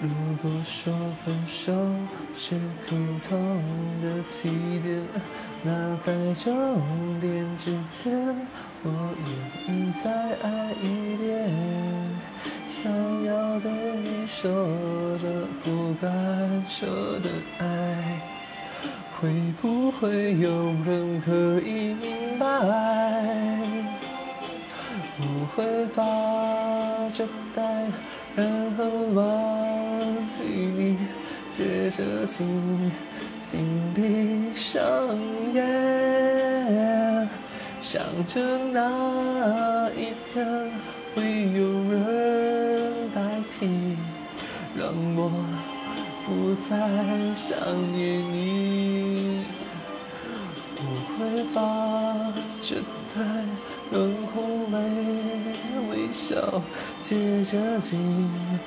如果说分手是普通的起点，那在终点之前，我愿意再爱一遍。想要对你说的不敢说的爱，会不会有人可以明白？我会发着呆，然后忘记你，接着紧紧闭上眼，想着那一天会有人代替，让我不再想念你。我会发着呆，然后微手，接着紧。